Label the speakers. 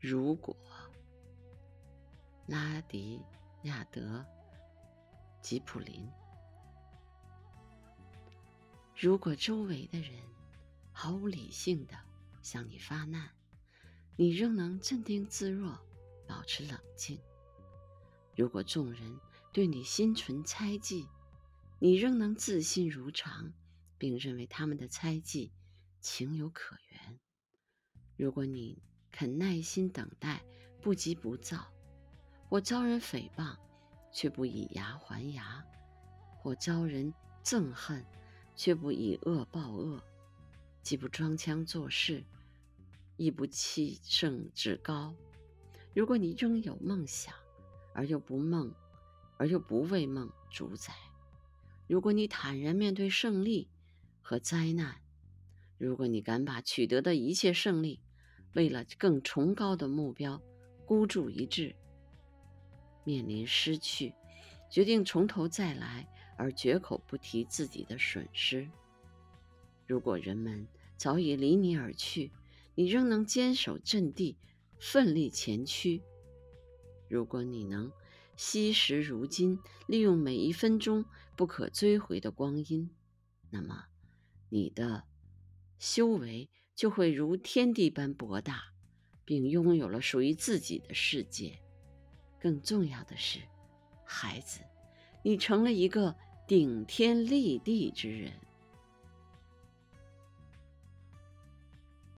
Speaker 1: 如果拉迪亚德吉普林，如果周围的人毫无理性的向你发难，你仍能镇定自若，保持冷静；如果众人对你心存猜忌，你仍能自信如常，并认为他们的猜忌情有可原；如果你肯耐心等待，不急不躁；或遭人诽谤，却不以牙还牙；或遭人憎恨，却不以恶报恶；既不装腔作势，亦不气盛志高。如果你仍有梦想，而又不梦，而又不为梦主宰；如果你坦然面对胜利和灾难；如果你敢把取得的一切胜利，为了更崇高的目标，孤注一掷，面临失去，决定从头再来，而绝口不提自己的损失。如果人们早已离你而去，你仍能坚守阵地，奋力前驱。如果你能惜时如金，利用每一分钟不可追回的光阴，那么你的修为。就会如天地般博大，并拥有了属于自己的世界。更重要的是，孩子，你成了一个顶天立地之人。